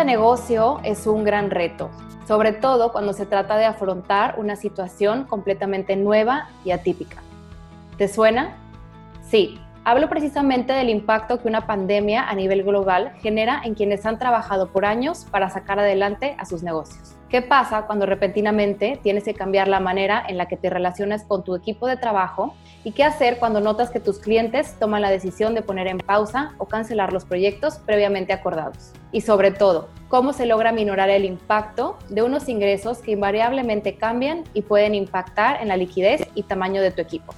de negocio es un gran reto, sobre todo cuando se trata de afrontar una situación completamente nueva y atípica. ¿Te suena? Sí, hablo precisamente del impacto que una pandemia a nivel global genera en quienes han trabajado por años para sacar adelante a sus negocios. ¿Qué pasa cuando repentinamente tienes que cambiar la manera en la que te relacionas con tu equipo de trabajo? ¿Y qué hacer cuando notas que tus clientes toman la decisión de poner en pausa o cancelar los proyectos previamente acordados? Y sobre todo, ¿cómo se logra minorar el impacto de unos ingresos que invariablemente cambian y pueden impactar en la liquidez y tamaño de tu equipo?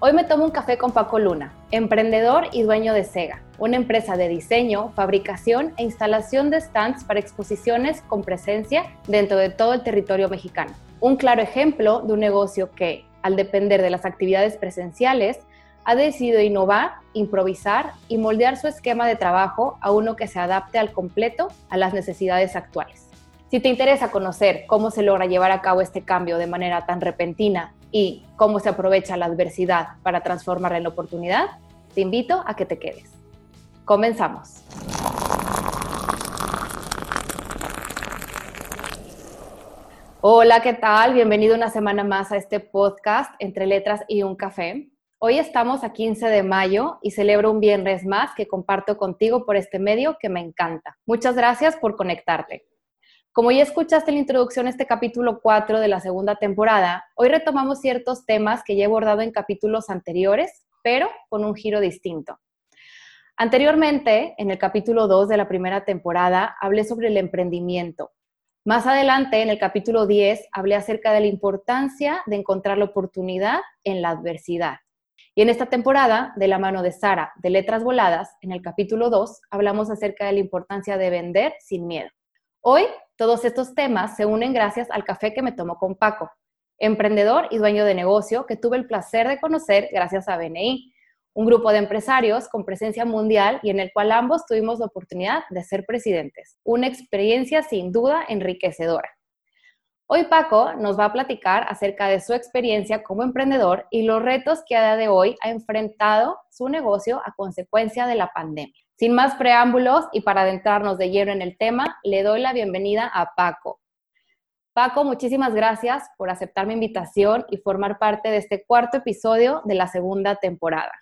Hoy me tomo un café con Paco Luna, emprendedor y dueño de Sega, una empresa de diseño, fabricación e instalación de stands para exposiciones con presencia dentro de todo el territorio mexicano. Un claro ejemplo de un negocio que, al depender de las actividades presenciales, ha decidido innovar, improvisar y moldear su esquema de trabajo a uno que se adapte al completo a las necesidades actuales. Si te interesa conocer cómo se logra llevar a cabo este cambio de manera tan repentina y cómo se aprovecha la adversidad para transformarla en oportunidad, te invito a que te quedes. Comenzamos. Hola, ¿qué tal? Bienvenido una semana más a este podcast Entre Letras y un Café. Hoy estamos a 15 de mayo y celebro un viernes más que comparto contigo por este medio que me encanta. Muchas gracias por conectarte. Como ya escuchaste en la introducción a este capítulo 4 de la segunda temporada, hoy retomamos ciertos temas que ya he abordado en capítulos anteriores, pero con un giro distinto. Anteriormente, en el capítulo 2 de la primera temporada, hablé sobre el emprendimiento. Más adelante, en el capítulo 10, hablé acerca de la importancia de encontrar la oportunidad en la adversidad. Y en esta temporada, de la mano de Sara, de Letras Voladas, en el capítulo 2, hablamos acerca de la importancia de vender sin miedo. Hoy todos estos temas se unen gracias al café que me tomó con Paco, emprendedor y dueño de negocio que tuve el placer de conocer gracias a BNI, un grupo de empresarios con presencia mundial y en el cual ambos tuvimos la oportunidad de ser presidentes. Una experiencia sin duda enriquecedora. Hoy Paco nos va a platicar acerca de su experiencia como emprendedor y los retos que a día de hoy ha enfrentado su negocio a consecuencia de la pandemia. Sin más preámbulos y para adentrarnos de lleno en el tema, le doy la bienvenida a Paco. Paco, muchísimas gracias por aceptar mi invitación y formar parte de este cuarto episodio de la segunda temporada.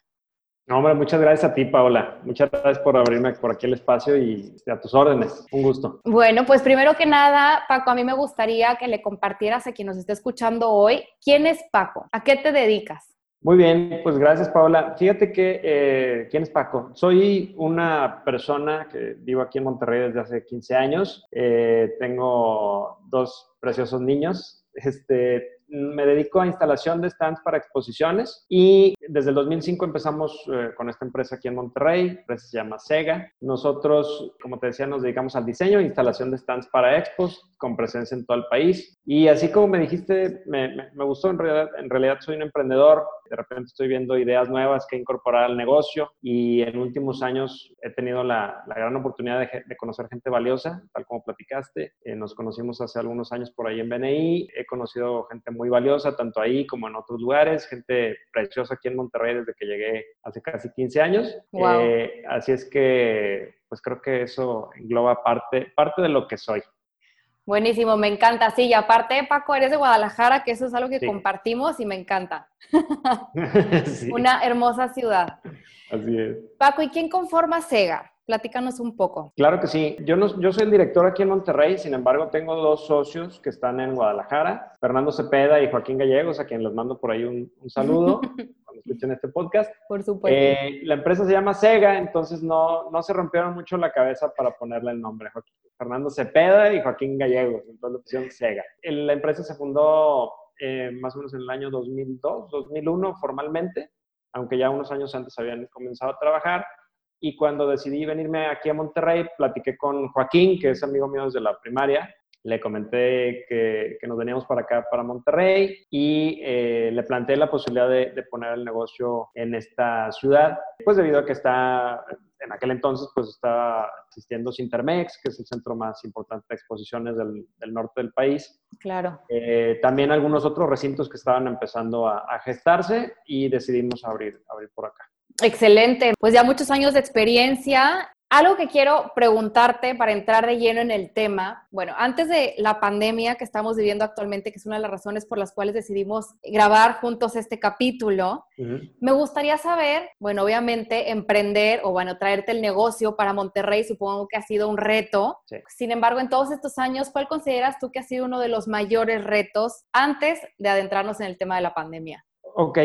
No, hombre, muchas gracias a ti, Paola. Muchas gracias por abrirme por aquí el espacio y a tus órdenes. Un gusto. Bueno, pues primero que nada, Paco, a mí me gustaría que le compartieras a quien nos esté escuchando hoy, ¿quién es Paco? ¿A qué te dedicas? Muy bien, pues gracias Paola. Fíjate que, eh, ¿quién es Paco? Soy una persona que vivo aquí en Monterrey desde hace 15 años. Eh, tengo dos preciosos niños. Este, me dedico a instalación de stands para exposiciones y desde el 2005 empezamos eh, con esta empresa aquí en Monterrey, se llama Sega. Nosotros, como te decía, nos dedicamos al diseño e instalación de stands para expos con presencia en todo el país. Y así como me dijiste, me, gustó, en realidad, en realidad soy un emprendedor, de repente estoy viendo ideas nuevas que incorporar al negocio y en últimos años he tenido la, gran oportunidad de, de, conocer gente valiosa, tal como platicaste. Eh, nos conocimos hace algunos años por ahí en BNI, he conocido gente muy muy valiosa, tanto ahí como en otros lugares, gente preciosa aquí en Monterrey desde que llegué hace casi 15 años. Eh, así es que, pues creo que eso engloba parte, parte de lo que soy. Buenísimo, me encanta. Sí, y aparte, Paco, eres de Guadalajara, que eso es algo que compartimos y me encanta. Una hermosa ciudad. Así es. Paco, ¿y quién conforma SEGA? Platícanos un poco. Claro que sí. Yo, no, yo soy el director aquí en Monterrey, sin embargo tengo dos socios que están en Guadalajara, Fernando Cepeda y Joaquín Gallegos, a quien les mando por ahí un, saludo cuando escuchen este podcast. Por supuesto. Eh, la empresa se llama Sega, entonces no, no se rompieron mucho la cabeza para ponerle el nombre. Joaquín, Fernando Cepeda y Joaquín Gallegos, entonces la opción Sega. La empresa se fundó eh, más o menos en el año 2002, 2001 formalmente, aunque ya unos años antes habían comenzado a trabajar. Y cuando decidí venirme aquí a Monterrey, platiqué con Joaquín, que es amigo mío desde la primaria. Le comenté que, que nos veníamos para acá, para Monterrey, y eh, le planteé la posibilidad de, de, poner el negocio en esta ciudad, pues debido a que está, en aquel entonces, pues estaba existiendo Sintermex, que es el centro más importante de exposiciones del, del norte del país. Claro. Eh, también algunos otros recintos que estaban empezando a, a gestarse y decidimos abrir, abrir por acá. Excelente. Pues ya muchos años de experiencia. Algo que quiero preguntarte para entrar de lleno en el tema, bueno, antes de la pandemia que estamos viviendo actualmente, que es una de las razones por las cuales decidimos grabar juntos este capítulo, me gustaría saber, bueno, obviamente emprender o bueno, traerte el negocio para Monterrey, supongo que ha sido un reto. Sin embargo, en todos estos años, ¿cuál consideras tú que ha sido uno de los mayores retos antes de adentrarnos en el tema de la pandemia? Ok,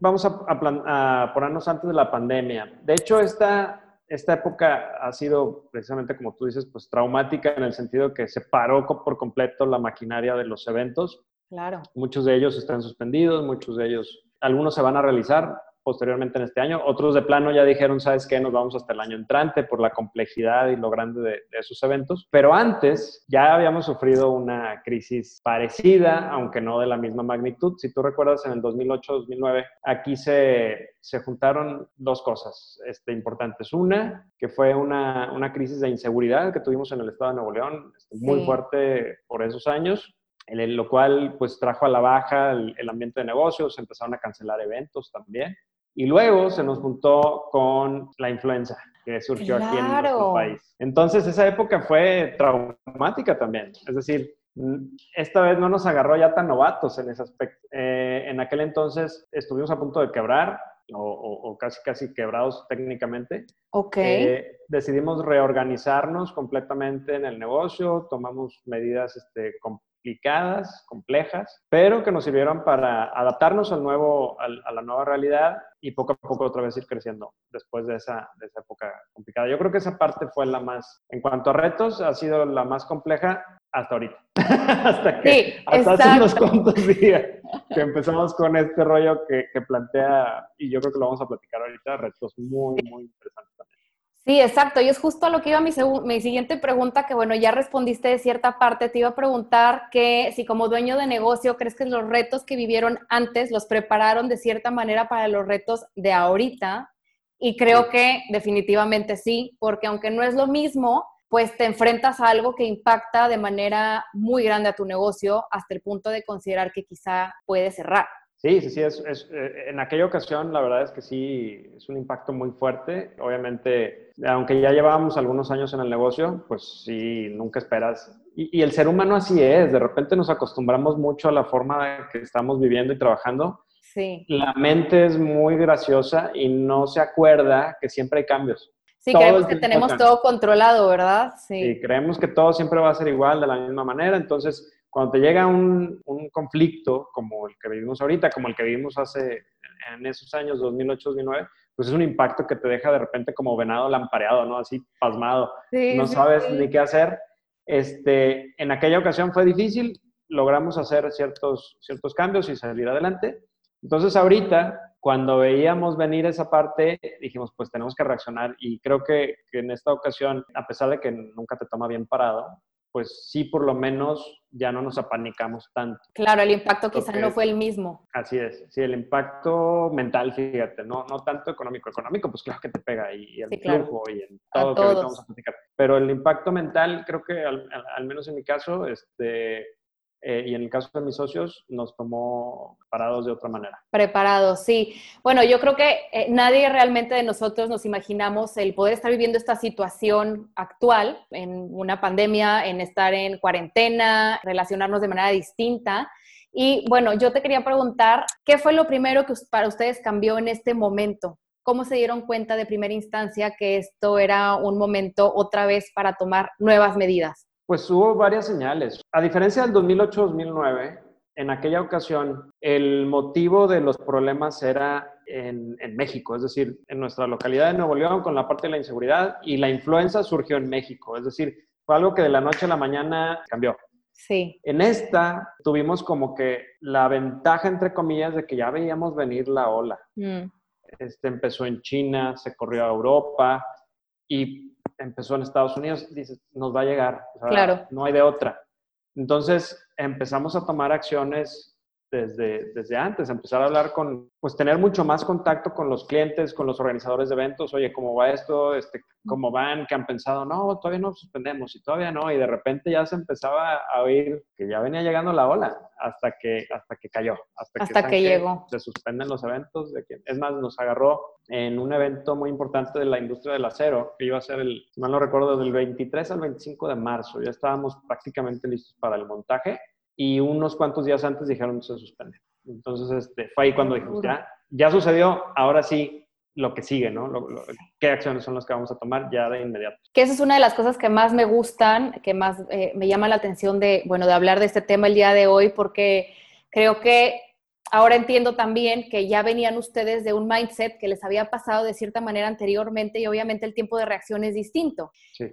vamos a, a ponernos antes de la pandemia. De hecho, esta esta época ha sido precisamente, como tú dices, pues traumática en el sentido que se paró por completo la maquinaria de los eventos. Claro. Muchos de ellos están suspendidos, muchos de ellos, algunos se van a realizar, posteriormente en este año. Otros de plano ya dijeron, ¿sabes qué? Nos vamos hasta el año entrante por la complejidad y lo grande de, esos eventos. Pero antes ya habíamos sufrido una crisis parecida, aunque no de la misma magnitud. Si tú recuerdas, en el 2008-2009, aquí se, se juntaron dos cosas este, importantes. Una, que fue una, una, crisis de inseguridad que tuvimos en el estado de Nuevo León, este, muy fuerte por esos años lo cual pues trajo a la baja el, el, ambiente de negocios, empezaron a cancelar eventos también. Y luego se nos juntó con la influenza que surgió aquí en nuestro país. Entonces esa época fue traumática también. Es decir, esta vez no nos agarró ya tan novatos en ese aspecto. Eh, en aquel entonces estuvimos a punto de quebrar o, casi casi quebrados técnicamente. Ok. Eh, decidimos reorganizarnos completamente en el negocio, tomamos medidas este, complicadas, complejas, pero que nos sirvieron para adaptarnos al nuevo, a la nueva realidad y poco a poco otra vez ir creciendo después de esa, de esa época complicada. Yo creo que esa parte fue la más, en cuanto a retos, ha sido la más compleja hasta ahorita. hasta que, sí, hasta hace unos cuantos días que empezamos con este rollo que, que plantea, y yo creo que lo vamos a platicar ahorita, retos muy, muy interesantes también. Sí, exacto. Y es justo a lo que iba mi, mi, siguiente pregunta, que bueno, ya respondiste de cierta parte. Te iba a preguntar que si como dueño de negocio crees que los retos que vivieron antes los prepararon de cierta manera para los retos de ahorita. Y creo que definitivamente sí, porque aunque no es lo mismo, pues te enfrentas a algo que impacta de manera muy grande a tu negocio hasta el punto de considerar que quizá puede cerrar. Sí, sí, sí, es, es, eh, en aquella ocasión la verdad es que sí, es un impacto muy fuerte. Obviamente, aunque ya llevábamos algunos años en el negocio, pues sí, nunca esperas. Y, y, el ser humano así es, de repente nos acostumbramos mucho a la forma que estamos viviendo y trabajando. Sí. La mente es muy graciosa y no se acuerda que siempre hay cambios. Sí, creemos que tenemos todo controlado, ¿verdad? Sí. sí, creemos que todo siempre va a ser igual, de la misma manera, entonces cuando te llega un, un, conflicto como el que vivimos ahorita, como el que vivimos hace en esos años 2008-2009, pues es un impacto que te deja de repente como venado lampareado, ¿no? Así pasmado. no sabes ni qué hacer. Este, en aquella ocasión fue difícil, logramos hacer ciertos, ciertos cambios y salir adelante. Entonces ahorita, cuando veíamos venir esa parte, dijimos, pues tenemos que reaccionar y creo que, que en esta ocasión, a pesar de que nunca te toma bien parado, pues sí, por lo menos ya no nos apanicamos tanto. Claro, el impacto quizá no fue el mismo. Así es, sí, el impacto mental, fíjate, no, no tanto económico. Económico, pues claro que te pega y, el flujo y en todo lo que vamos a platicar. Pero el impacto mental, creo que al, al menos en mi caso, este, eh, y en el caso de mis socios nos tomó preparados de otra manera. Preparados, sí. Bueno, yo creo que eh, nadie realmente de nosotros nos imaginamos el poder estar viviendo esta situación actual en una pandemia, en estar en cuarentena, relacionarnos de manera distinta. Y bueno, yo te quería preguntar, ¿qué fue lo primero que para ustedes cambió en este momento? ¿Cómo se dieron cuenta de primera instancia que esto era un momento otra vez para tomar nuevas medidas? Pues hubo varias señales. A diferencia del 2008-2009, en aquella ocasión el motivo de los problemas era en, México, es decir, en nuestra localidad de Nuevo León con la parte de la inseguridad y la influenza surgió en México, es decir, fue algo que de la noche a la mañana cambió. Sí. En esta tuvimos como que la ventaja, entre comillas, de que ya veíamos venir la ola. Mm. Este empezó en China, se corrió a Europa y empezó en Estados Unidos, dices, nos va a llegar. claro. No hay de otra. Entonces empezamos a tomar acciones desde, desde antes, empezar a hablar con, pues tener mucho más contacto con los clientes, con los organizadores de eventos, oye, ¿cómo va esto? Este, ¿Cómo van? ¿Qué han pensado? No, todavía no suspendemos y todavía no, y de repente ya se empezaba a oír que ya venía llegando la ola hasta que, hasta que cayó, hasta, hasta que, llegó. Se suspenden los eventos, de que, es más, nos agarró en un evento muy importante de la industria del acero, que iba a ser el, si mal no recuerdo, del 23 al 25 de marzo, ya estábamos prácticamente listos para el montaje y unos cuantos días antes dijeron que se suspende. Entonces, este, fue ahí cuando dijimos, ya, ya sucedió, ahora sí, lo que sigue, ¿no? ¿Qué acciones son las que vamos a tomar ya de inmediato? Que esa es una de las cosas que más me gustan, que más eh, me llama la atención de, bueno, de hablar de este tema el día de hoy, porque creo que ahora entiendo también que ya venían ustedes de un mindset que les había pasado de cierta manera anteriormente y obviamente el tiempo de reacción es distinto. Sí.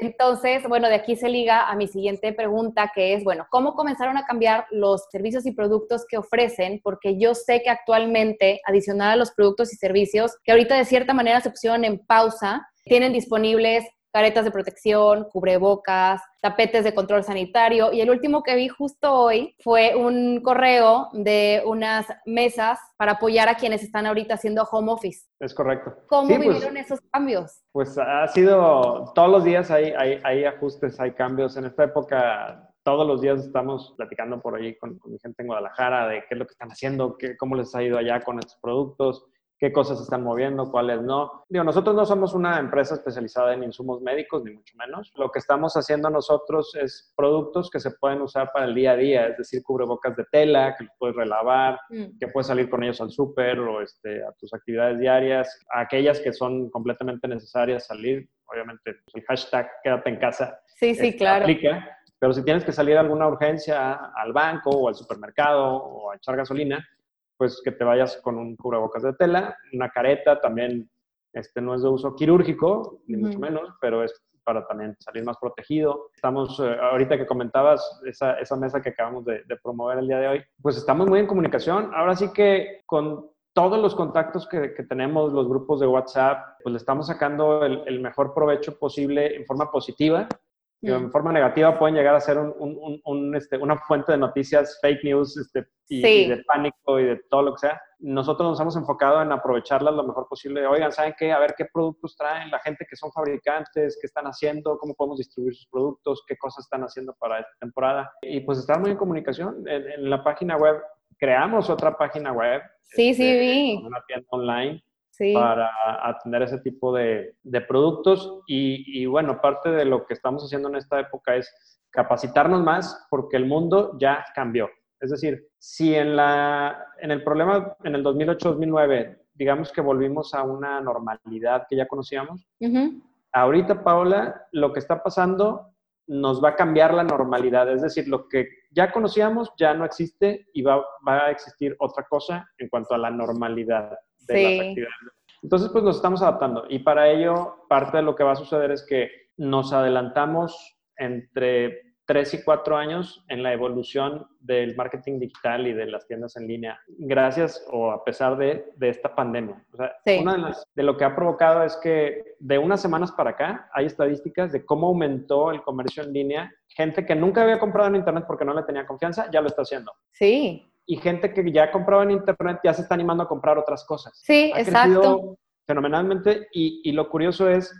Entonces, bueno, de aquí se liga a mi siguiente pregunta, que es, bueno, ¿cómo comenzaron a cambiar los servicios y productos que ofrecen? Porque yo sé que actualmente, adicional a los productos y servicios, que ahorita de cierta manera se pusieron en pausa, tienen disponibles caretas de protección, cubrebocas, tapetes de control sanitario. Y el último que vi justo hoy fue un correo de unas mesas para apoyar a quienes están ahorita haciendo home office. Es correcto. ¿Cómo pues, vivieron esos cambios? Pues ha sido, todos los días hay, hay, ajustes, hay cambios. En esta época todos los días estamos platicando por ahí con, mi gente en Guadalajara de qué es lo que están haciendo, qué, cómo les ha ido allá con estos productos qué cosas están moviendo, cuáles no. Digo, nosotros no somos una empresa especializada en insumos médicos, ni mucho menos. Lo que estamos haciendo nosotros es productos que se pueden usar para el día a día, es decir, cubrebocas de tela, que los puedes relavar, mm. que puedes salir con ellos al súper o este, a tus actividades diarias, aquellas que son completamente necesarias salir, obviamente el hashtag quédate en casa. Sí, sí, este, claro. Aplica, pero si tienes que salir a alguna urgencia al banco o al supermercado o a echar gasolina, pues que te vayas con un cubrebocas de tela, una careta, también este no es de uso quirúrgico, ni mucho menos, pero es para también salir más protegido. Estamos, eh, ahorita que comentabas esa, esa mesa que acabamos de, promover el día de hoy, pues estamos muy en comunicación. Ahora sí que con todos los contactos que, que tenemos, los grupos de WhatsApp, pues le estamos sacando el, el, mejor provecho posible en forma positiva en forma negativa pueden llegar a ser un, este, una fuente de noticias, fake news este, y, de pánico y de todo lo que sea. Nosotros nos hemos enfocado en aprovecharlas lo mejor posible. Oigan, ¿saben qué? A ver qué productos traen la gente que son fabricantes, qué están haciendo, cómo podemos distribuir sus productos, qué cosas están haciendo para esta temporada. Y pues estar muy en comunicación. En, la página web, creamos otra página web. Sí, sí, este, vi. Una tienda online para atender ese tipo de, de productos. Y, y, bueno, parte de lo que estamos haciendo en esta época es capacitarnos más porque el mundo ya cambió. Es decir, si en, la, en el problema en el 2008-2009, digamos que volvimos a una normalidad que ya conocíamos, ahorita, Paola, lo que está pasando nos va a cambiar la normalidad. Es decir, lo que ya conocíamos ya no existe y va, va a existir otra cosa en cuanto a la normalidad de las actividades. Entonces, pues nos estamos adaptando y para ello parte de lo que va a suceder es que nos adelantamos entre tres y cuatro años en la evolución del marketing digital y de las tiendas en línea, gracias o a pesar de, de esta pandemia. O sea, una de, las, de lo que ha provocado es que de unas semanas para acá hay estadísticas de cómo aumentó el comercio en línea. Gente que nunca había comprado en Internet porque no le tenía confianza, ya lo está haciendo. Sí y gente que ya compraba en internet ya se está animando a comprar otras cosas. Sí, ha exacto. Fenomenalmente. Y, y, lo curioso es,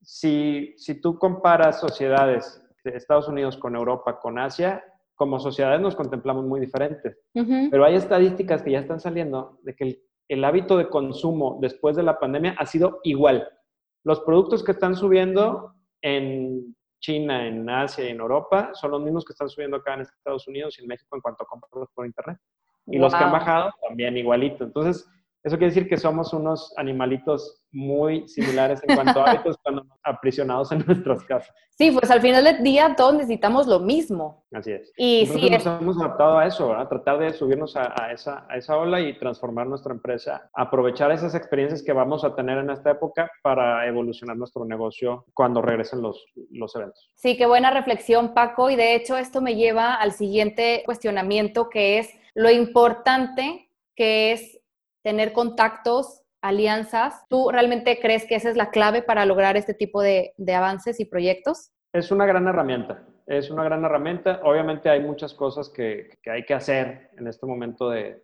si, si tú comparas sociedades de Estados Unidos con Europa, con Asia, como sociedades nos contemplamos muy diferentes. Pero hay estadísticas que ya están saliendo de que el, el hábito de consumo después de la pandemia ha sido igual. Los productos que están subiendo en China, en Asia y en Europa son los mismos que están subiendo acá en Estados Unidos y en México en cuanto a compras por Internet. Y los que han bajado también igualito. Entonces, eso quiere decir que somos unos animalitos muy similares en cuanto a hábitos cuando aprisionados en nuestras casas. Sí, pues al final del día todos necesitamos lo mismo. Así es. Y sí nos hemos adaptado a eso, a tratar de subirnos a, esa, a esa ola y transformar nuestra empresa, aprovechar esas experiencias que vamos a tener en esta época para evolucionar nuestro negocio cuando regresen los, los eventos. Sí, qué buena reflexión, Paco. Y de hecho esto me lleva al siguiente cuestionamiento que es lo importante que es tener contactos, alianzas. ¿Tú realmente crees que esa es la clave para lograr este tipo de, avances y proyectos? Es una gran herramienta. es una gran herramienta. Obviamente hay muchas cosas que, hay que hacer en este momento de,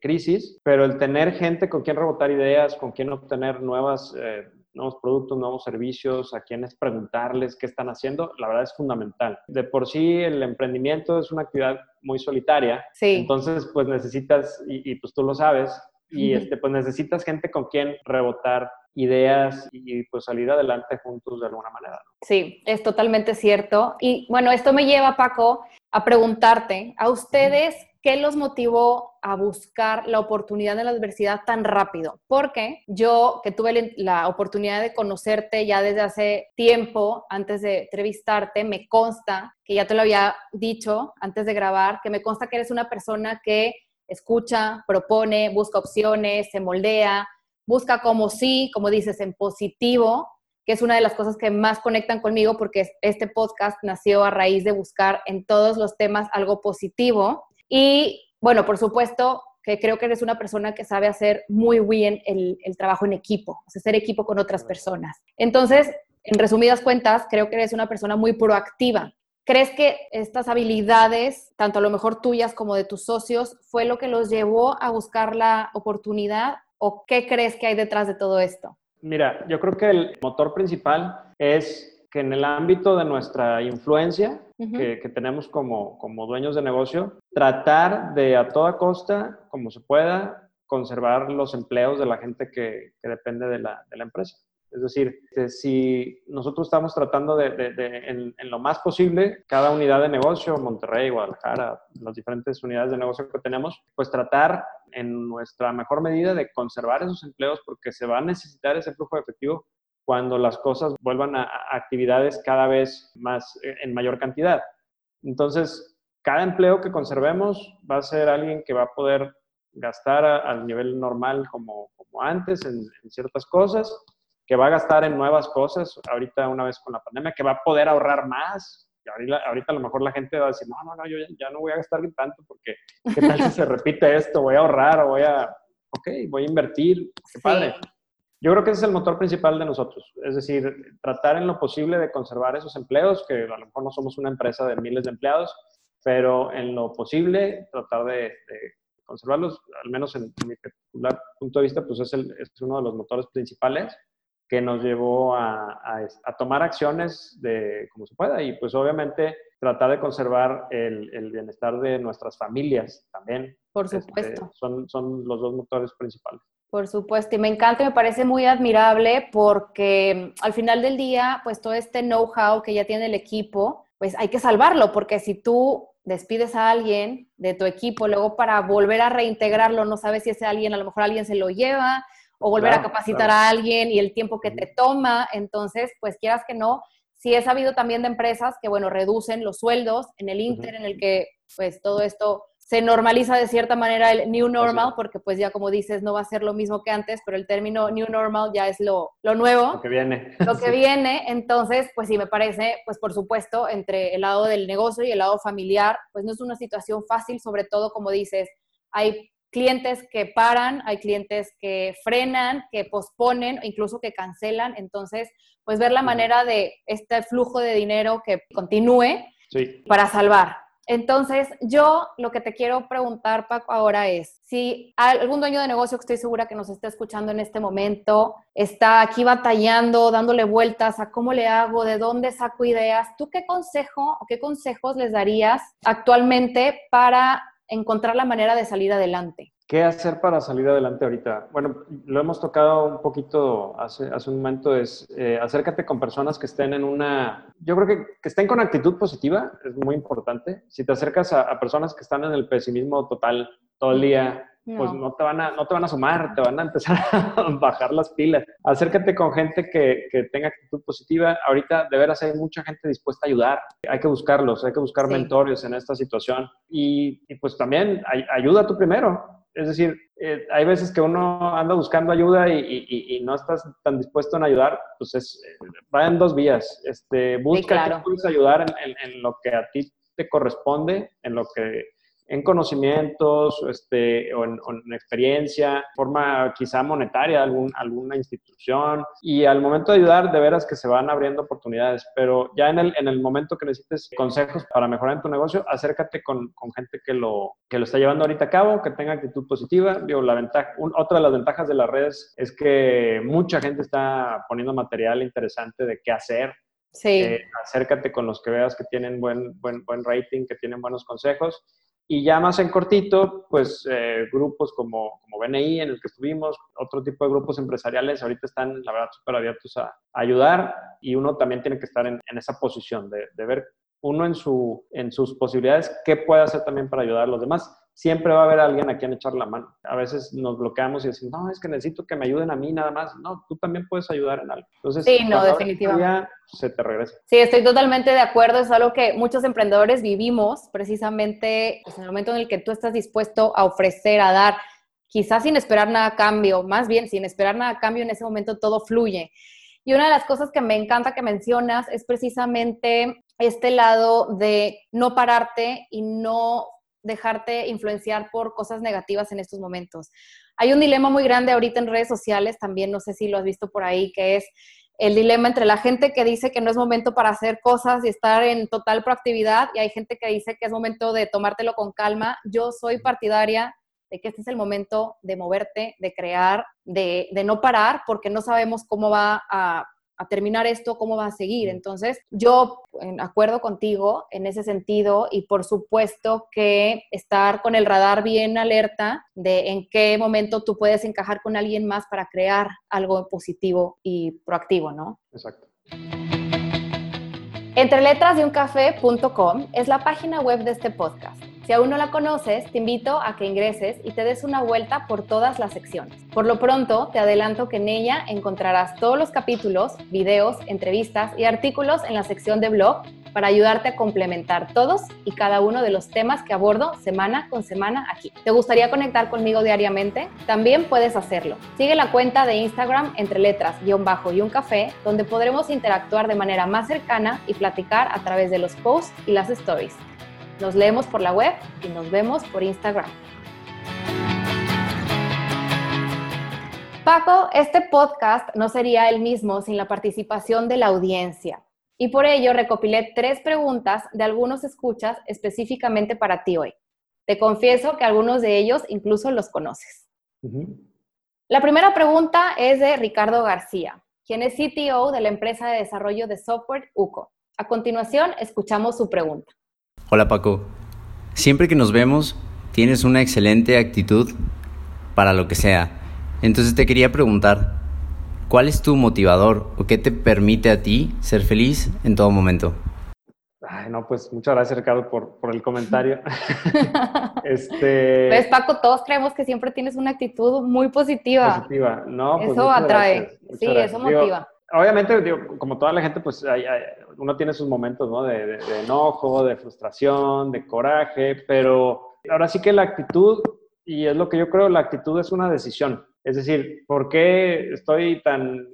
crisis, pero el tener gente con quien rebotar ideas, con quien obtener nuevas, eh, nuevos productos, nuevos servicios, a quienes preguntarles qué están haciendo, la verdad es fundamental. De por sí el emprendimiento es una actividad muy solitaria, sí. entonces pues necesitas, y, y pues tú lo sabes, y este, pues necesitas gente con quien rebotar ideas y pues salir adelante juntos de alguna manera. Sí, es totalmente cierto. Y bueno, esto me lleva, Paco, a preguntarte, ¿a ustedes qué los motivó a buscar la oportunidad de la adversidad tan rápido? Porque yo, que tuve la oportunidad de conocerte ya desde hace tiempo, antes de entrevistarte, me consta, que ya te lo había dicho antes de grabar, que me consta que eres una persona que escucha, propone, busca opciones, se moldea, busca como sí, como dices, en positivo, que es una de las cosas que más conectan conmigo porque este podcast nació a raíz de buscar en todos los temas algo positivo. Y bueno, por supuesto que creo que eres una persona que sabe hacer muy bien el, trabajo en equipo, o sea, hacer equipo con otras personas. Entonces, en resumidas cuentas, creo que eres una persona muy proactiva. ¿Crees que estas habilidades, tanto a lo mejor tuyas como de tus socios, fue lo que los llevó a buscar la oportunidad o qué crees que hay detrás de todo esto? Mira, yo creo que el motor principal es que en el ámbito de nuestra influencia que, tenemos como, como dueños de negocio, tratar de a toda costa, como se pueda, conservar los empleos de la gente que, que depende de la, de la empresa. Es decir, si nosotros estamos tratando de, en, lo más posible, cada unidad de negocio, Monterrey, Guadalajara, las diferentes unidades de negocio que tenemos, pues tratar en nuestra mejor medida de conservar esos empleos porque se va a necesitar ese flujo de efectivo cuando las cosas vuelvan a, actividades cada vez más, en mayor cantidad. Entonces, cada empleo que conservemos va a ser alguien que va a poder gastar al nivel normal como, antes en ciertas cosas que va a gastar en nuevas cosas ahorita una vez con la pandemia, que va a poder ahorrar más. Y ahorita, ahorita a lo mejor la gente va a decir, no, no, no, yo ya, no voy a gastar tanto porque qué tal si se repite esto, voy a ahorrar o voy a, ok, voy a invertir, qué padre. Yo creo que ese es el motor principal de nosotros, es decir, tratar en lo posible de conservar esos empleos, que a lo mejor no somos una empresa de miles de empleados, pero en lo posible tratar de, conservarlos, al menos en, mi particular punto de vista, pues es, el, es uno de los motores principales que nos llevó a, tomar acciones de como se pueda y pues obviamente tratar de conservar el, bienestar de nuestras familias también. Por este, supuesto. son, son los dos motores principales. Por supuesto, y me encanta, me parece muy admirable porque al final del día, pues todo este know-how que ya tiene el equipo, pues hay que salvarlo, porque si tú despides a alguien de tu equipo, luego para volver a reintegrarlo, no sabes si ese alguien, a lo mejor alguien se lo lleva, o volver a capacitar a alguien y el tiempo que te toma. Entonces, pues quieras que no, sí he sabido también de empresas que, bueno, reducen los sueldos en el Inter, en el que pues todo esto se normaliza de cierta manera el new normal, porque pues ya como dices, no va a ser lo mismo que antes, pero el término new normal ya es lo, lo nuevo. Lo que viene. Lo que viene, entonces, pues sí, me parece, pues por supuesto, entre el lado del negocio y el lado familiar, pues no es una situación fácil, sobre todo como dices, hay clientes que paran, hay clientes que frenan, que posponen, incluso que cancelan. Entonces, pues ver la manera de este flujo de dinero que continúe para salvar. Entonces, yo lo que te quiero preguntar, Paco, ahora es, si algún dueño de negocio que estoy segura que nos está escuchando en este momento está aquí batallando, dándole vueltas a cómo le hago, de dónde saco ideas, ¿tú qué consejo o qué consejos les darías actualmente para encontrar la manera de salir adelante. ¿Qué hacer para salir adelante ahorita? Bueno, lo hemos tocado un poquito hace, hace un momento, es eh, acércate con personas que estén en una, yo creo que, que estén con actitud positiva, es muy importante. Si te acercas a, personas que están en el pesimismo total todo el día, pues no te, van a, no te van a sumar, te van a empezar a bajar las pilas. Acércate con gente que, que, tenga actitud positiva. Ahorita de veras hay mucha gente dispuesta a ayudar. Hay que buscarlos, hay que buscar mentores en esta situación. Y, y pues también ayuda tú primero. Es decir, eh, hay veces que uno anda buscando ayuda y, y, y, no estás tan dispuesto en ayudar, pues es, va en dos vías. Este, busca sí, puedes ayudar en, en, en lo que a ti te corresponde, en lo que en conocimientos este, o, en, experiencia, forma quizá monetaria algún, alguna institución. Y al momento de ayudar, de veras que se van abriendo oportunidades. Pero ya en el, en el momento que necesites consejos para mejorar en tu negocio, acércate con, con gente que lo, que lo está llevando ahorita a cabo, que tenga actitud positiva. Digo, la ventaja, otra de las ventajas de las redes es que mucha gente está poniendo material interesante de qué hacer. Sí. Eh, acércate con los que veas que tienen buen, buen, buen rating, que tienen buenos consejos. Y ya más en cortito, pues eh, grupos como, como BNI en el que estuvimos, otro tipo de grupos empresariales ahorita están, la verdad, súper abiertos a, ayudar y uno también tiene que estar en, en esa posición de, de, ver uno en, su, en sus posibilidades qué puede hacer también para ayudar a los demás siempre va a haber alguien a quien echar la mano. A veces nos bloqueamos y decimos, no, es que necesito que me ayuden a mí nada más. No, tú también puedes ayudar en algo. Entonces, sí, no, definitivamente. Se te regresa. Sí, estoy totalmente de acuerdo. Es algo que muchos emprendedores vivimos precisamente pues, en el momento en el que tú estás dispuesto a ofrecer, a dar, quizás sin esperar nada a cambio, más bien sin esperar nada a cambio, en ese momento todo fluye. Y una de las cosas que me encanta que mencionas es precisamente este lado de no pararte y no dejarte influenciar por cosas negativas en estos momentos. Hay un dilema muy grande ahorita en redes sociales, también no sé si lo has visto por ahí, que es el dilema entre la gente que dice que no es momento para hacer cosas y estar en total proactividad y hay gente que dice que es momento de tomártelo con calma. Yo soy partidaria de que este es el momento de moverte, de crear, de, de no parar, porque no sabemos cómo va a a terminar esto, cómo va a seguir. Entonces, yo en acuerdo contigo en ese sentido y por supuesto que estar con el radar bien alerta de en qué momento tú puedes encajar con alguien más para crear algo positivo y proactivo, ¿no? Exacto. Entre letras de un café.com es la página web de este podcast. Si aún no la conoces, te invito a que ingreses y te des una vuelta por todas las secciones. Por lo pronto, te adelanto que en ella encontrarás todos los capítulos, videos, entrevistas y artículos en la sección de blog para ayudarte a complementar todos y cada uno de los temas que abordo semana con semana aquí. ¿Te gustaría conectar conmigo diariamente? También puedes hacerlo. Sigue la cuenta de Instagram entre letras, guion bajo y un café, donde podremos interactuar de manera más cercana y platicar a través de los posts y las stories. Nos leemos por la web y nos vemos por Instagram. Paco, este podcast no sería el mismo sin la participación de la audiencia. Y por ello recopilé tres preguntas de algunos escuchas específicamente para ti hoy. Te confieso que algunos de ellos incluso los conoces. La primera pregunta es de Ricardo García, quien es CTO de la empresa de desarrollo de software UCO. A continuación, escuchamos su pregunta. Hola Paco, siempre que nos vemos tienes una excelente actitud para lo que sea. Entonces te quería preguntar, ¿cuál es tu motivador o qué te permite a ti ser feliz en todo momento? Ay, no, pues muchas gracias Ricardo por, por el comentario. este... Pues Paco, todos creemos que siempre tienes una actitud muy positiva. Positiva, ¿no? Pues eso atrae, sí, eso motiva obviamente, como toda la gente, pues uno tiene sus momentos, ¿no? De, enojo, de frustración, de coraje, pero ahora sí que la actitud, y es lo que yo creo, la actitud es una decisión. Es decir, ¿por qué estoy tan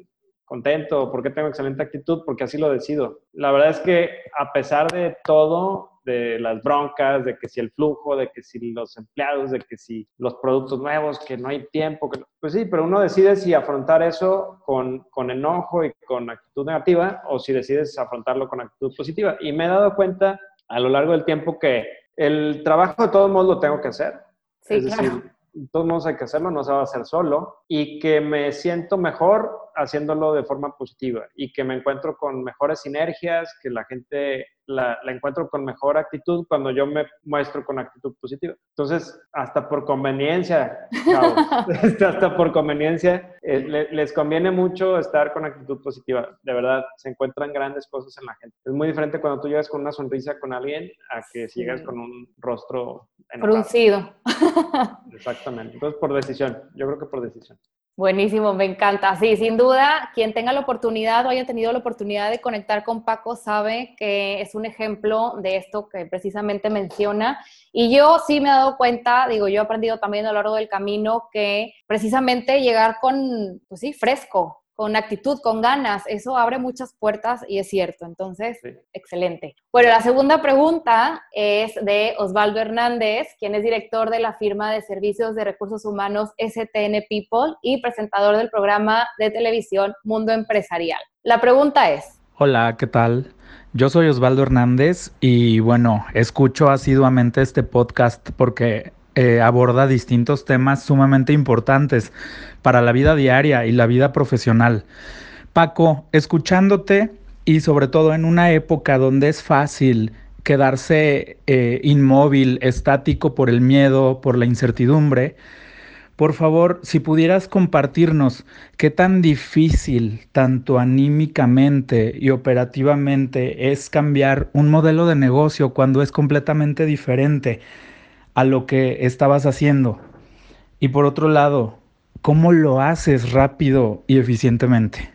contento? ¿Por qué tengo excelente actitud? Porque así lo decido. La verdad es que a pesar de todo, de las broncas, de que si el flujo, de que si los empleados, de que si los productos nuevos, que no hay tiempo. Que Pues sí, pero uno decide si afrontar eso con, con enojo y con actitud negativa o si decides afrontarlo con actitud positiva. Y me he dado cuenta a lo largo del tiempo que el trabajo de todos modos lo tengo que hacer. Sí, es decir, de todos modos hay que hacerlo, no se va a hacer solo y que me siento mejor haciéndolo de forma positiva y que me encuentro con mejores sinergias, que la gente la, encuentro con mejor actitud cuando yo me muestro con actitud positiva. Entonces, hasta por conveniencia, hasta por conveniencia, eh, les conviene mucho estar con actitud positiva. De verdad, se encuentran grandes cosas en la gente. Es muy diferente cuando tú llegas con una sonrisa con alguien a que si llegas con un rostro fruncido. Exactamente. Entonces, por decisión. Yo creo que por decisión. Buenísimo, me encanta. Sí, sin duda, quien tenga la oportunidad o haya tenido la oportunidad de conectar con Paco sabe que es un ejemplo de esto que precisamente menciona. Y yo sí me he dado cuenta, digo, yo he aprendido también a lo largo del camino que precisamente llegar con, pues sí, fresco, con actitud, con ganas. Eso abre muchas puertas y es cierto. Entonces, excelente. Bueno, la segunda pregunta es de Osvaldo Hernández, quien es director de la firma de servicios de recursos humanos STN People y presentador del programa de televisión Mundo Empresarial. La pregunta es... Hola, ¿qué tal? Yo soy Osvaldo Hernández y bueno, escucho asiduamente este podcast porque eh, aborda distintos temas sumamente importantes para la vida diaria y la vida profesional. Paco, escuchándote y sobre todo en una época donde es fácil quedarse eh, inmóvil, estático por el miedo, por la incertidumbre, por favor, si pudieras compartirnos qué tan difícil, tanto anímicamente y operativamente, es cambiar un modelo de negocio cuando es completamente diferente a lo que estabas haciendo. Y por otro lado, ¿cómo lo haces rápido y eficientemente?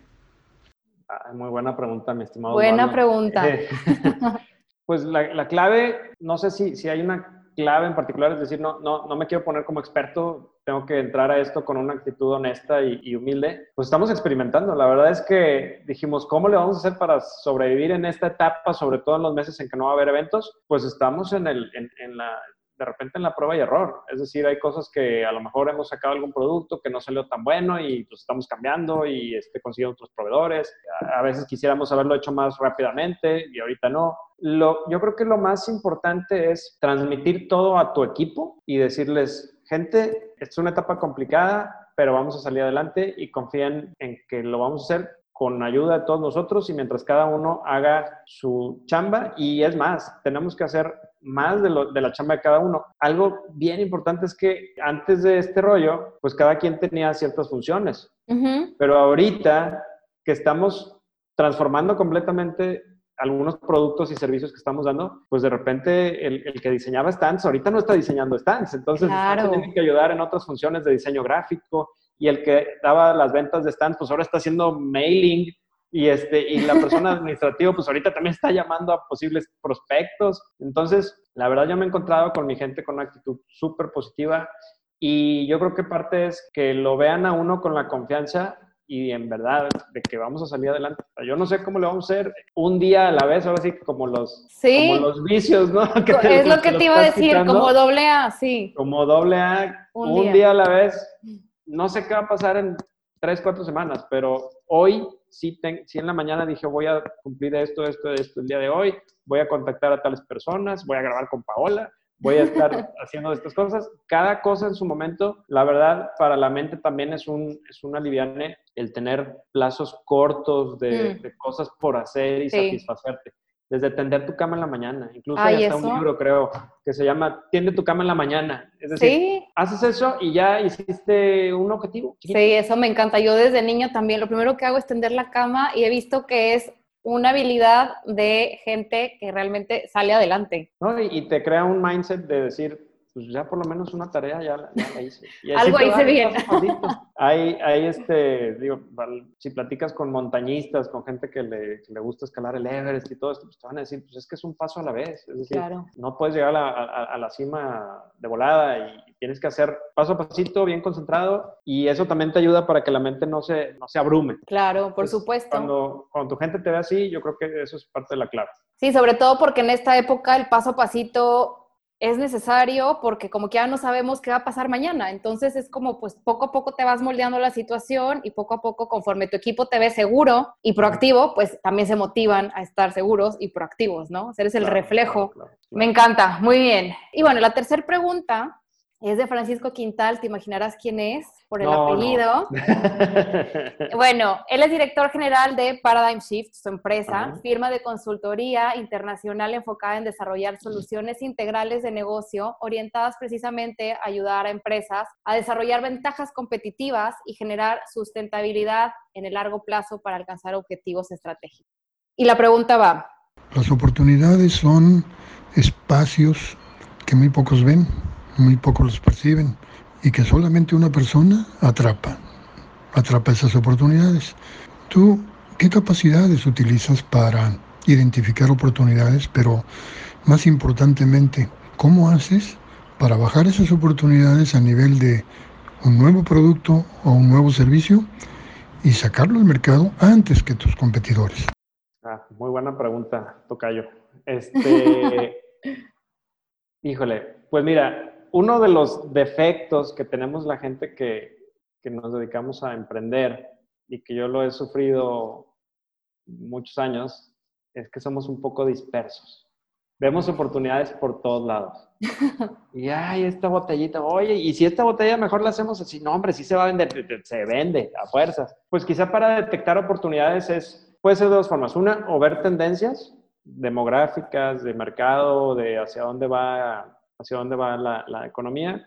Ah, muy buena pregunta, mi estimado. Buena pregunta. pues la, clave, no sé si, si hay una clave en particular, es decir, no, no, no me quiero poner como experto, tengo que entrar a esto con una actitud honesta y, humilde. Pues estamos experimentando. La verdad es que dijimos, ¿cómo le vamos a hacer para sobrevivir en esta etapa, sobre todo en los meses en que no va a haber eventos? Pues estamos en, el, en, en la, de repente en la prueba y error. Es decir, hay cosas que a lo mejor hemos sacado algún producto que no salió tan bueno y pues estamos cambiando y este, consiguiendo otros proveedores. A, veces quisiéramos haberlo hecho más rápidamente y ahorita no. Lo, yo creo que lo más importante es transmitir todo a tu equipo y decirles, gente, es una etapa complicada, pero vamos a salir adelante y confíen en que lo vamos a hacer con ayuda de todos nosotros y mientras cada uno haga su chamba. Y es más, tenemos que hacer más de, lo, de, la chamba de cada uno. Algo bien importante es que antes de este rollo, pues cada quien tenía ciertas funciones. Pero ahorita que estamos transformando completamente algunos productos y servicios que estamos dando, pues de repente el, el que diseñaba stands ahorita no está diseñando stands, entonces claro. tiene que ayudar en otras funciones de diseño gráfico y el que daba las ventas de stands, pues ahora está haciendo mailing y, este, y la persona administrativa, pues ahorita también está llamando a posibles prospectos. Entonces, la verdad, yo me he encontrado con mi gente con una actitud súper positiva y yo creo que parte es que lo vean a uno con la confianza y en verdad de que vamos a salir adelante. Yo no sé cómo le vamos a hacer un día a la vez, ahora sí como los, como los vicios, ¿no? es lo que te iba a decir, como doble A, sí. Como doble A, un, día. a la vez. No sé qué va a pasar en tres, cuatro semanas, pero hoy sí, en la mañana dije voy a cumplir esto, esto, esto el día de hoy, voy a contactar a tales personas, voy a grabar con Paola, voy a estar haciendo estas cosas. Cada cosa en su momento, la verdad, para la mente también es un, es un aliviane el tener plazos cortos de, mm. cosas por hacer y satisfacerte desde tender tu cama en la mañana. Incluso hay está un libro, creo, que se llama Tiende tu cama en la mañana. Es decir, haces eso y ya hiciste un objetivo. Sí, eso me encanta. Yo desde niño también, lo primero que hago es tender la cama y he visto que es una habilidad de gente que realmente sale adelante. ¿No? Y, y te crea un mindset de decir, pues ya por lo menos una tarea ya la, hice. Algo hice bien. hay, hay este, digo, si platicas con montañistas, con gente que le, le, gusta escalar el Everest y todo esto, pues te van a decir, pues es que es un paso a la vez. Es decir, no puedes llegar a, a, la cima de volada y tienes que hacer paso a pasito, bien concentrado, y eso también te ayuda para que la mente no se, no se abrume. Claro, por supuesto. Cuando, cuando tu gente te ve así, yo creo que eso es parte de la clave. Sí, sobre todo porque en esta época el paso a pasito es necesario porque como que ya no sabemos qué va a pasar mañana. Entonces es como pues poco a poco te vas moldeando la situación y poco a poco conforme tu equipo te ve seguro y proactivo, pues también se motivan a estar seguros y proactivos, ¿no? O sea, eres el reflejo. Me encanta, muy bien. Y bueno, la tercera pregunta es de Francisco Quintal, te imaginarás quién es por el apellido. bueno, él es director general de Paradigm Shift, su empresa, firma de consultoría internacional enfocada en desarrollar soluciones integrales de negocio orientadas precisamente a ayudar a empresas a desarrollar ventajas competitivas y generar sustentabilidad en el largo plazo para alcanzar objetivos estratégicos. Y la pregunta va. Las oportunidades son espacios que muy pocos ven muy pocos los perciben y que solamente una persona atrapa, atrapa esas oportunidades. ¿Tú qué capacidades utilizas para identificar oportunidades, pero más importantemente, cómo haces para bajar esas oportunidades a nivel de un nuevo producto o un nuevo servicio y sacarlo al mercado antes que tus competidores. Ah, muy buena pregunta, Tocayo. Este, híjole, pues mira, uno de los defectos que tenemos la gente que, que nos dedicamos a emprender y que yo lo he sufrido muchos años, es que somos un poco dispersos. Vemos oportunidades por todos lados. Y, ay, esta botellita, oye, y si esta botella mejor la hacemos así, no, hombre, sí se va a vender, se vende a fuerzas. Pues quizá para detectar oportunidades es, puede ser de dos formas. Una, o ver tendencias demográficas, de mercado, de hacia dónde va, hacia dónde va la, la economía,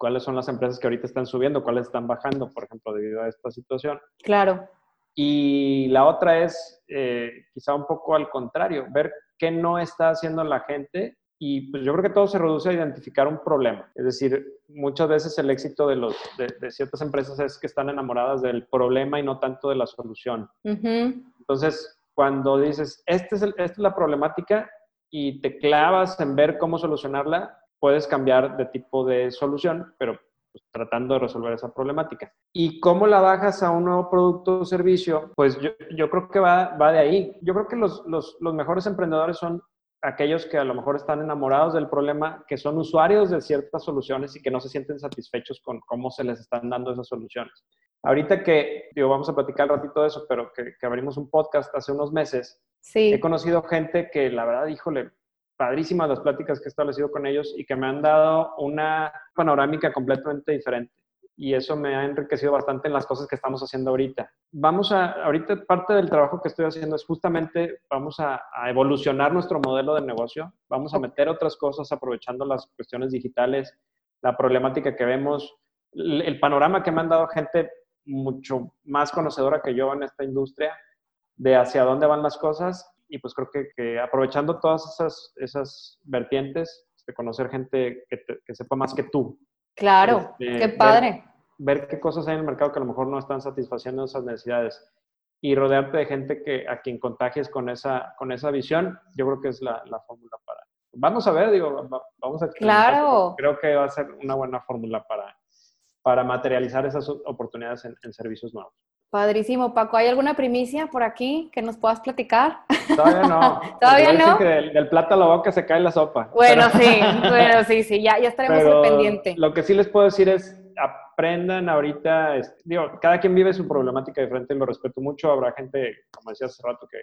cuáles son las empresas que ahorita están subiendo, cuáles están bajando, por ejemplo, debido a esta situación. Claro. Y la otra es eh, quizá un poco al contrario, ver qué no está haciendo la gente y pues yo creo que todo se reduce a identificar un problema. Es decir, muchas veces el éxito de, los, de, ciertas empresas es que están enamoradas del problema y no tanto de la solución. Entonces, cuando dices, este es esta es la problemática y te clavas en ver cómo solucionarla, puedes cambiar de tipo de solución, pero pues, tratando de resolver esa problemática. ¿Y cómo la bajas a un nuevo producto o servicio? Pues yo, yo creo que va, va, de ahí. Yo creo que los, los, los, mejores emprendedores son aquellos que a lo mejor están enamorados del problema, que son usuarios de ciertas soluciones y que no se sienten satisfechos con cómo se les están dando esas soluciones. Ahorita que, digo, vamos a platicar un ratito de eso, pero que, que abrimos un podcast hace unos meses, sí. he conocido gente que la verdad, híjole, padrísimas las pláticas que he establecido con ellos y que me han dado una panorámica completamente diferente. Y eso me ha enriquecido bastante en las cosas que estamos haciendo ahorita. Vamos a, ahorita parte del trabajo que estoy haciendo es justamente, vamos a, evolucionar nuestro modelo de negocio, vamos a meter otras cosas aprovechando las cuestiones digitales, la problemática que vemos, el panorama que me han dado gente mucho más conocedora que yo en esta industria de hacia dónde van las cosas y pues creo que, aprovechando todas esas, esas vertientes, de este, conocer gente que, que, sepa más que tú. Claro, este, qué padre. Ver, qué cosas hay en el mercado que a lo mejor no están satisfaciendo esas necesidades y rodearte de gente que, a quien contagies con esa, con esa visión, yo creo que es la, la fórmula para... Vamos a ver, digo, vamos a... Claro. Creo que va a ser una buena fórmula para, para materializar esas oportunidades en, en servicios nuevos. Padrísimo, Paco. ¿Hay alguna primicia por aquí que nos puedas platicar? Todavía no. ¿Todavía no? Que del, plato a la boca se cae la sopa. Bueno, sí, bueno, sí, sí, ya, ya estaremos al pendiente. Lo que sí les puedo decir es, aprendan ahorita, digo, cada quien vive su problemática diferente y lo respeto mucho. Habrá gente, como decía hace rato, que,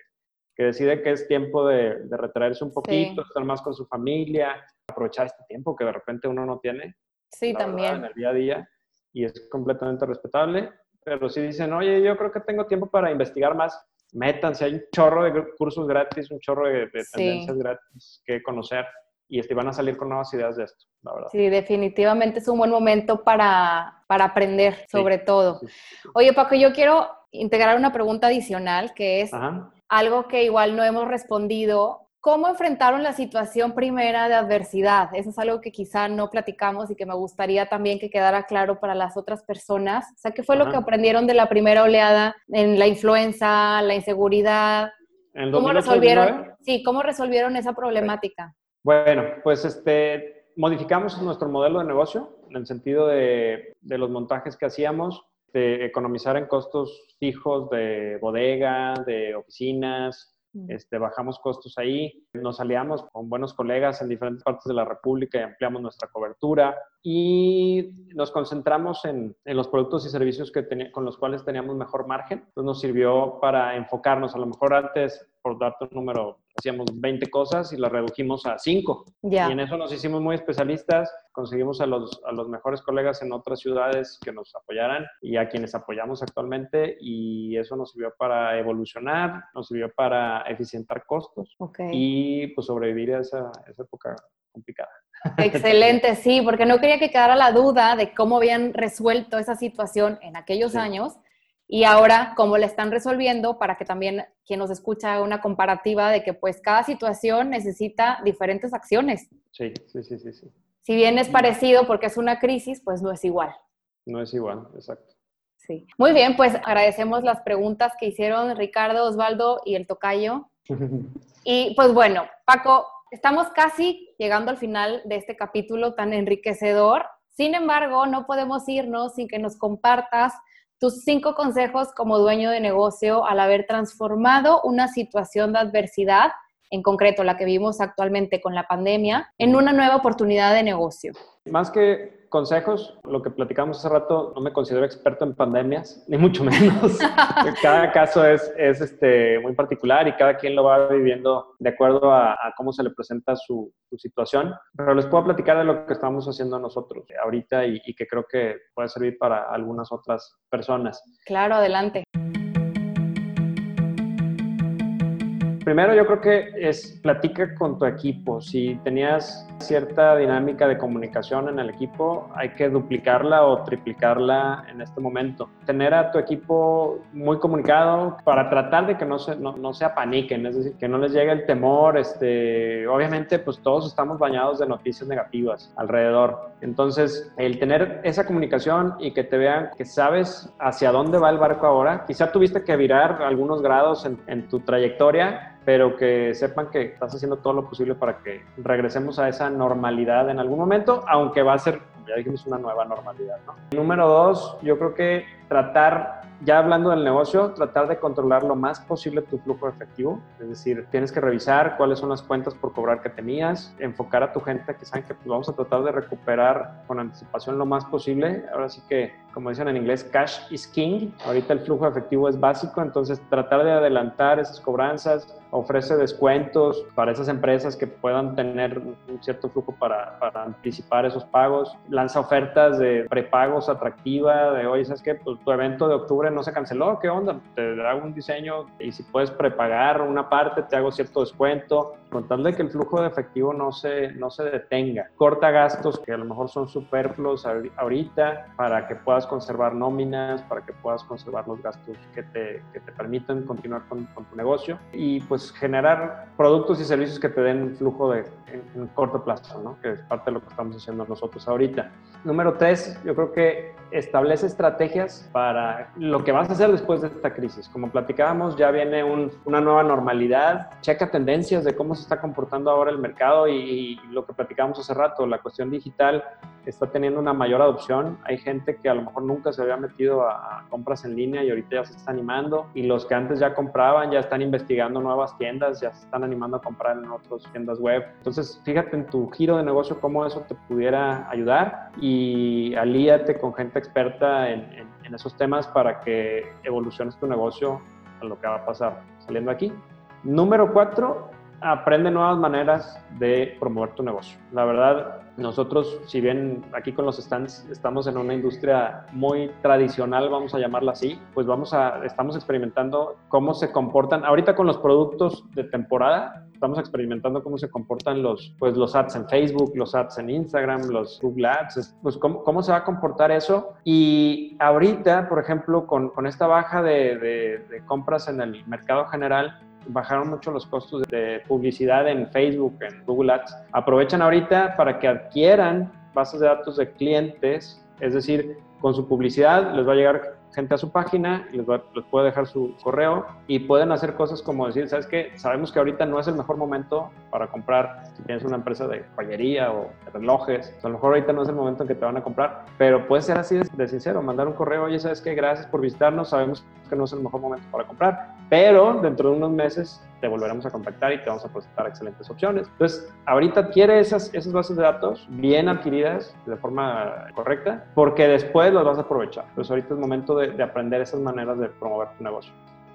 que decide que es tiempo de, de retraerse un poquito, estar más con su familia, aprovechar este tiempo que de repente uno no tiene. Sí, también. en el día a día y es completamente respetable pero si dicen, oye, yo creo que tengo tiempo para investigar más, métanse, hay un chorro de cursos gratis, un chorro de, tendencias gratis que conocer y este, van a salir con nuevas ideas de esto, la verdad. Sí, definitivamente es un buen momento para, para aprender sobre todo. Oye, Paco, yo quiero integrar una pregunta adicional que es algo que igual no hemos respondido ¿Cómo enfrentaron la situación primera de adversidad? Eso es algo que quizá no platicamos y que me gustaría también que quedara claro para las otras personas. O sea, ¿qué fue lo que aprendieron de la primera oleada en la influenza, la inseguridad? ¿En ¿Cómo resolvieron? Sí, ¿cómo resolvieron esa problemática? Bueno, pues este, modificamos nuestro modelo de negocio en el sentido de, de los montajes que hacíamos, de economizar en costos fijos de bodega, de oficinas, este, bajamos costos ahí, nos aliamos con buenos colegas en diferentes partes de la República y ampliamos nuestra cobertura y nos concentramos en, los productos y servicios que con los cuales teníamos mejor margen. Entonces nos sirvió para enfocarnos. A lo mejor antes, por darte un número, hacíamos 20 cosas y las redujimos a 5. Y en eso nos hicimos muy especialistas, conseguimos a los, a los mejores colegas en otras ciudades que nos apoyaran y a quienes apoyamos actualmente y eso nos sirvió para evolucionar, nos sirvió para eficientar costos y pues sobrevivir a esa, esa época complicada. Excelente, sí, porque no quería que quedara la duda de cómo habían resuelto esa situación en aquellos años y ahora cómo la están resolviendo para que también quien nos escucha haga una comparativa de que pues cada situación necesita diferentes acciones. Sí, sí, sí, sí. sí. Si bien es parecido porque es una crisis, pues no es igual. No es igual, exacto. Sí. Muy bien, pues agradecemos las preguntas que hicieron Ricardo, Osvaldo y el tocayo. y pues bueno, Paco, estamos casi llegando al final de este capítulo tan enriquecedor. Sin embargo, no podemos irnos sin que nos compartas tus cinco consejos como dueño de negocio al haber transformado una situación de adversidad, en concreto la que vivimos actualmente con la pandemia, en una nueva oportunidad de negocio. Más que consejos, lo que platicamos hace rato, no me considero experto en pandemias, ni mucho menos. cada caso es, es este, muy particular y cada quien lo va viviendo de acuerdo a, cómo se le presenta su, situación. Pero les puedo platicar de lo que estamos haciendo nosotros ahorita y, y que creo que puede servir para algunas otras personas. Claro, adelante. Primero yo creo que es platica con tu equipo. Si tenías cierta dinámica de comunicación en el equipo, hay que duplicarla o triplicarla en este momento. Tener a tu equipo muy comunicado para tratar de que no se, no, se apaniquen, es decir, que no les llegue el temor. Este, obviamente, pues todos estamos bañados de noticias negativas alrededor. Entonces, el tener esa comunicación y que te vean que sabes hacia dónde va el barco ahora, quizá tuviste que virar algunos grados en, en tu trayectoria pero que sepan que estás haciendo todo lo posible para que regresemos a esa normalidad en algún momento, aunque va a ser, como ya dijimos, una nueva normalidad. ¿no? Número dos, yo creo que tratar ya hablando del negocio, tratar de controlar lo más posible tu flujo efectivo. Es decir, tienes que revisar cuáles son las cuentas por cobrar que tenías, enfocar a tu gente que saben que pues, vamos a tratar de recuperar con anticipación lo más posible. Ahora sí que, como dicen en inglés, cash is king. Ahorita el flujo efectivo es básico, entonces tratar de adelantar esas cobranzas, ofrece descuentos para esas empresas que puedan tener un cierto flujo para, anticipar esos pagos, lanza ofertas de prepagos atractiva, de hoy, ¿sabes qué? Pues tu evento de octubre no se canceló, ¿qué onda? Te hago un diseño y si puedes prepagar una parte, te hago cierto descuento, con tal de que el flujo de efectivo no se, no se detenga. Corta gastos que a lo mejor son superfluos ahorita para que puedas conservar nóminas, para que puedas conservar los gastos que te, que te permitan continuar con, con, tu negocio y pues generar productos y servicios que te den flujo de, en, corto plazo, ¿no? que es parte de lo que estamos haciendo nosotros ahorita. Número tres, yo creo que establece estrategias para lo que vas a hacer después de esta crisis. Como platicábamos, ya viene una nueva normalidad. Checa tendencias de cómo se está comportando ahora el mercado y, lo que platicábamos hace rato, la cuestión digital está teniendo una mayor adopción. Hay gente que a lo mejor nunca se había metido a, compras en línea y ahorita ya se está animando. Y los que antes ya compraban ya están investigando nuevas tiendas, ya se están animando a comprar en otras tiendas web. Entonces, fíjate en tu giro de negocio cómo eso te pudiera ayudar y alíate con gente experta en, en esos temas para que evoluciones tu negocio a lo que va a pasar saliendo aquí. Número cuatro, aprende nuevas maneras de promover tu negocio. La verdad, nosotros, si bien aquí con los stands estamos en una industria muy tradicional, vamos a llamarla así, pues vamos a, estamos experimentando cómo se comportan, ahorita con los productos de temporada, estamos experimentando cómo se comportan los, pues los ads en Facebook, los ads en Instagram, los Google Ads, pues cómo, cómo se va a comportar eso. Y ahorita, por ejemplo, con, con esta baja de, de, de compras en el mercado general, bajaron mucho los costos de publicidad en Facebook, en Google Ads. Aprovechan ahorita para que adquieran bases de datos de clientes, es decir, con su publicidad les va a llegar gente a su página, les, les puede dejar su correo y pueden hacer cosas como decir, ¿sabes qué? Sabemos que ahorita no es el mejor momento para comprar, si tienes una empresa de joyería o de relojes, a lo mejor ahorita no es el momento en que te van a comprar, pero puede ser así de, sincero, mandar un correo, oye, ¿sabes qué? Gracias por visitarnos, sabemos que no es el mejor momento para comprar, pero dentro de unos meses te volveremos a contactar y te vamos a presentar excelentes opciones. Entonces, ahorita adquiere esas, esas bases de datos bien adquiridas de forma correcta, porque después las vas a aprovechar. Entonces, ahorita es momento de de, aprender esas maneras de promover tu negocio.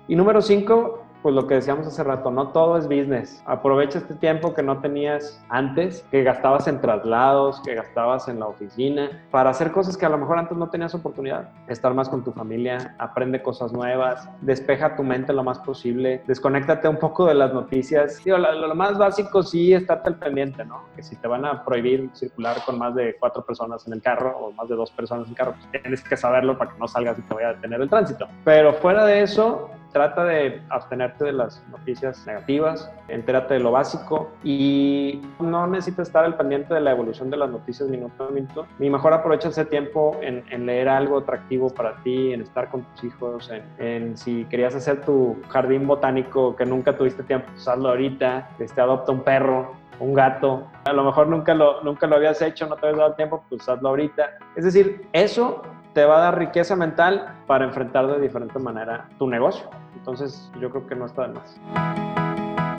Y número cinco, pues lo que decíamos hace rato, no todo es business. Aprovecha este tiempo que no tenías antes, que gastabas en traslados, que gastabas en la oficina, para hacer cosas que a lo mejor antes no tenías oportunidad. Estar más con tu familia, aprende cosas nuevas, despeja tu mente lo más posible, desconéctate un poco de las noticias. Lo, más básico sí, estate al pendiente, ¿no? Que si te van a prohibir circular con más de cuatro personas en el carro o más de dos personas en el carro, pues tienes que saberlo para que no salgas y te vaya a detener el tránsito. Pero fuera de eso, trata de abstenerte de las noticias negativas, entérate de lo básico y no necesitas estar al pendiente de la evolución de las noticias minuto a minuto. Ni mejor aprovecha ese tiempo en, leer algo atractivo para ti, en estar con tus hijos, en, si querías hacer tu jardín botánico que nunca tuviste tiempo, pues hazlo ahorita, este, adopta un perro, un gato, a lo mejor nunca lo, nunca lo habías hecho, no te habías dado tiempo, pues hazlo ahorita. Es decir, eso te va a dar riqueza mental para enfrentar de diferente manera tu negocio. Entonces, yo creo que no está de más.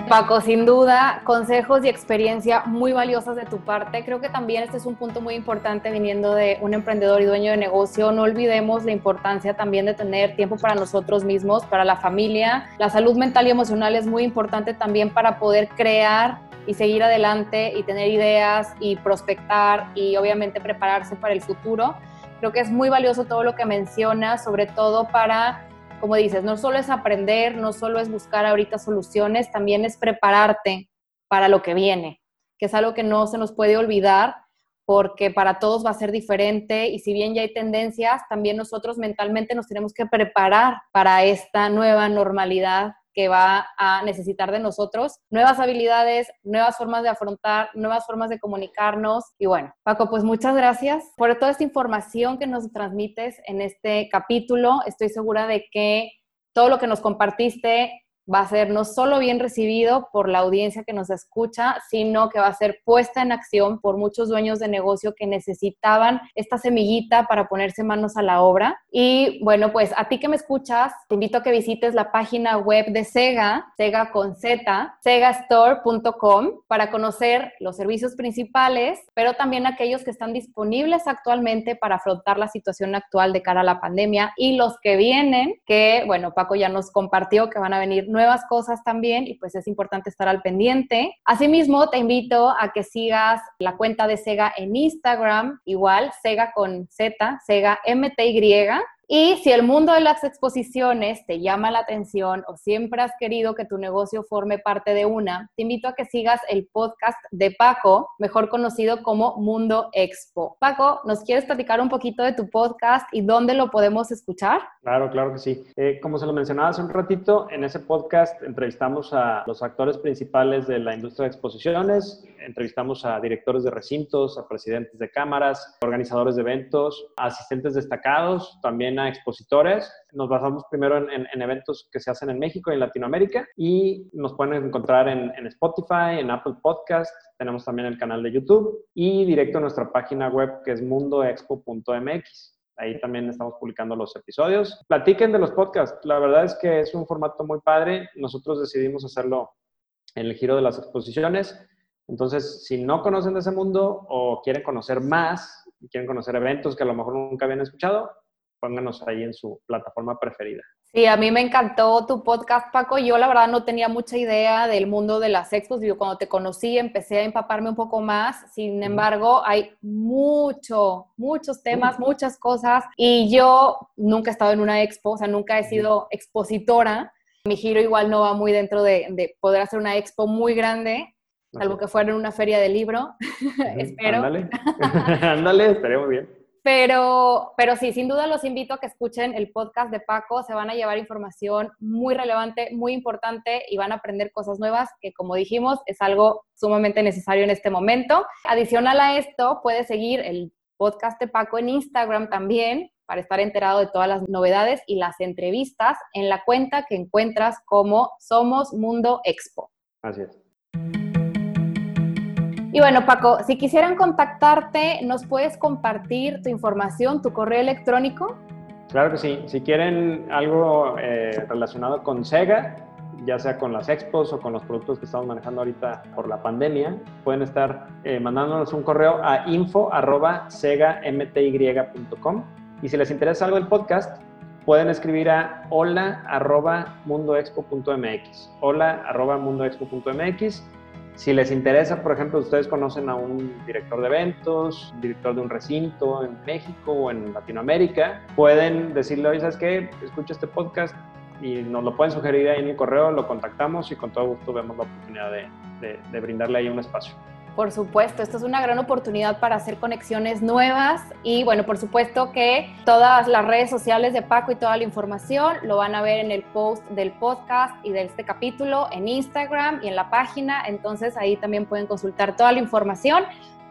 Paco, sin duda, consejos y experiencia muy valiosas de tu parte. Creo que también este es un punto muy importante viniendo de un emprendedor y dueño de negocio. No olvidemos la importancia también de tener tiempo para nosotros mismos, para la familia. La salud mental y emocional es muy importante también para poder crear y seguir adelante y tener ideas y prospectar y obviamente prepararse para el futuro. Creo que es muy valioso todo lo que mencionas, sobre todo para como dices, no solo es aprender, no solo es buscar ahorita soluciones, también es prepararte para lo que viene, que es algo que no se nos puede olvidar porque para todos va a ser diferente y si bien ya hay tendencias, también nosotros mentalmente nos tenemos que preparar para esta nueva normalidad que va a necesitar de nosotros nuevas habilidades, nuevas formas de afrontar, nuevas formas de comunicarnos. Y bueno, Paco, pues muchas gracias por toda esta información que nos transmites en este capítulo. Estoy segura de que todo lo que nos compartiste va a ser no solo bien recibido por la audiencia que nos escucha, sino que va a ser puesta en acción por muchos dueños de negocio que necesitaban esta semillita para ponerse manos a la obra. Y bueno, pues a ti que me escuchas, te invito a que visites la página web de Sega, Sega con Z, segastore.com, para conocer los servicios principales, pero también aquellos que están disponibles actualmente para afrontar la situación actual de cara a la pandemia y los que vienen, que bueno, Paco ya nos compartió que van a venir nuevas cosas también y pues es importante estar al pendiente. Asimismo, te invito a que sigas la cuenta de Sega en Instagram, igual, Sega con Z, Sega MTY. Y si el mundo de las exposiciones te llama la atención o siempre has querido que tu negocio forme parte de una, te invito a que sigas el podcast de Paco, mejor conocido como Mundo Expo. Paco, ¿nos quieres platicar un poquito de tu podcast y dónde lo podemos escuchar? Claro, claro que sí. Eh, como se lo mencionaba hace un ratito, en ese podcast entrevistamos a los actores principales de la industria de exposiciones, entrevistamos a directores de recintos, a presidentes de cámaras, organizadores de eventos, asistentes destacados, también a expositores. Nos basamos primero en, eventos que se hacen en México y en Latinoamérica y nos pueden encontrar en, Spotify, en Apple Podcast, tenemos también el canal de YouTube y directo a nuestra página web que es mundoexpo.mx. Ahí también estamos publicando los episodios. Platiquen de los podcasts. La verdad es que es un formato muy padre. Nosotros decidimos hacerlo en el giro de las exposiciones. Entonces, si no conocen ese mundo o quieren conocer más, quieren conocer eventos que a lo mejor nunca habían escuchado, pónganos ahí en su plataforma preferida. Sí, a mí me encantó tu podcast, Paco. Yo la verdad no tenía mucha idea del mundo de las expos. Yo cuando te conocí empecé a empaparme un poco más. Sin embargo, hay mucho, muchos temas, muchas cosas. Y yo nunca he estado en una expo, o sea, nunca he sido expositora. Mi giro igual no va muy dentro de, poder hacer una expo muy grande, salvo que fuera en una feria de libro. Espero. Ándale, ándale, estaremos bien. Pero, pero sí, sin duda los invito a que escuchen el podcast de Paco. Se van a llevar información muy relevante, muy importante y van a aprender cosas nuevas que, como dijimos, es algo sumamente necesario en este momento. Adicional a esto, puedes seguir el podcast de Paco en Instagram también para estar enterado de todas las novedades y las entrevistas en la cuenta que encuentras como Somos Mundo Expo. Así es. Y bueno, Paco, si quisieran contactarte, ¿nos puedes compartir tu información, tu correo electrónico? Claro que sí. Si quieren algo eh, relacionado con Sega, ya sea con las expos o con los productos que estamos manejando ahorita por la pandemia, pueden estar eh, mandándonos un correo a info.segamty.com. Y si les interesa algo del podcast, pueden escribir a hola.mundoexpo.mx. Hola.mundoexpo.mx si les interesa, por ejemplo, ustedes conocen a un director de eventos, director de un recinto en México o en Latinoamérica, pueden decirle, oye, ¿sabes qué? Escucha este podcast y nos lo pueden sugerir ahí en el correo, lo contactamos y con todo gusto vemos la oportunidad de, de brindarle ahí un espacio. Por supuesto, esto es una gran oportunidad para hacer conexiones nuevas y bueno, por supuesto que todas las redes sociales de Paco y toda la información lo van a ver en el post del podcast y de este capítulo en Instagram y en la página, entonces ahí también pueden consultar toda la información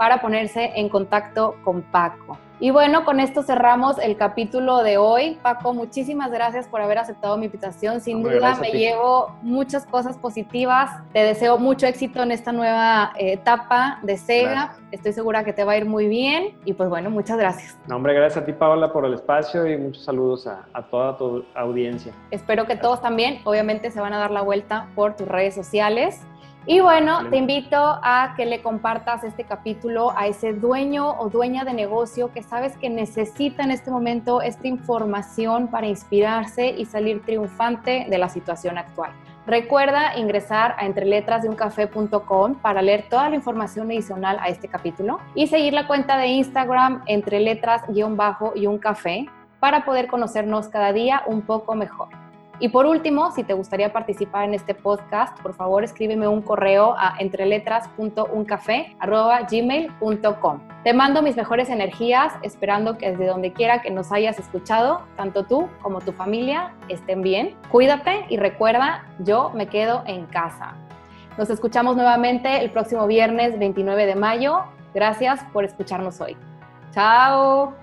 para ponerse en contacto con Paco. Y bueno, con esto cerramos el capítulo de hoy. Paco, muchísimas gracias por haber aceptado mi invitación. Sin duda me llevo muchas cosas positivas. Te deseo mucho éxito en esta nueva eh, etapa de SEGA. Estoy segura que te va a ir muy bien. Y pues bueno, muchas gracias. No, hombre, gracias a ti, Paola, por el espacio y muchos saludos a, a toda tu audiencia. Espero que todos también, obviamente, se van a dar la vuelta por tus redes sociales. Y bueno, te invito a que le compartas este capítulo a ese dueño o dueña de negocio que sabes que necesita en este momento esta información para inspirarse y salir triunfante de la situación actual. Recuerda ingresar a entreletrasdeuncafé.com para leer toda la información adicional a este capítulo y seguir la cuenta de Instagram entre letras-y un café para poder conocernos cada día un poco mejor. Y por último, si te gustaría participar en este podcast, por favor escríbeme un correo a entreletras.uncafé.gmail.com. Te mando mis mejores energías, esperando que desde donde quiera que nos hayas escuchado, tanto tú como tu familia estén bien. Cuídate y recuerda, yo me quedo en casa. Nos escuchamos nuevamente el próximo viernes 29 de mayo. Gracias por escucharnos hoy. Chao.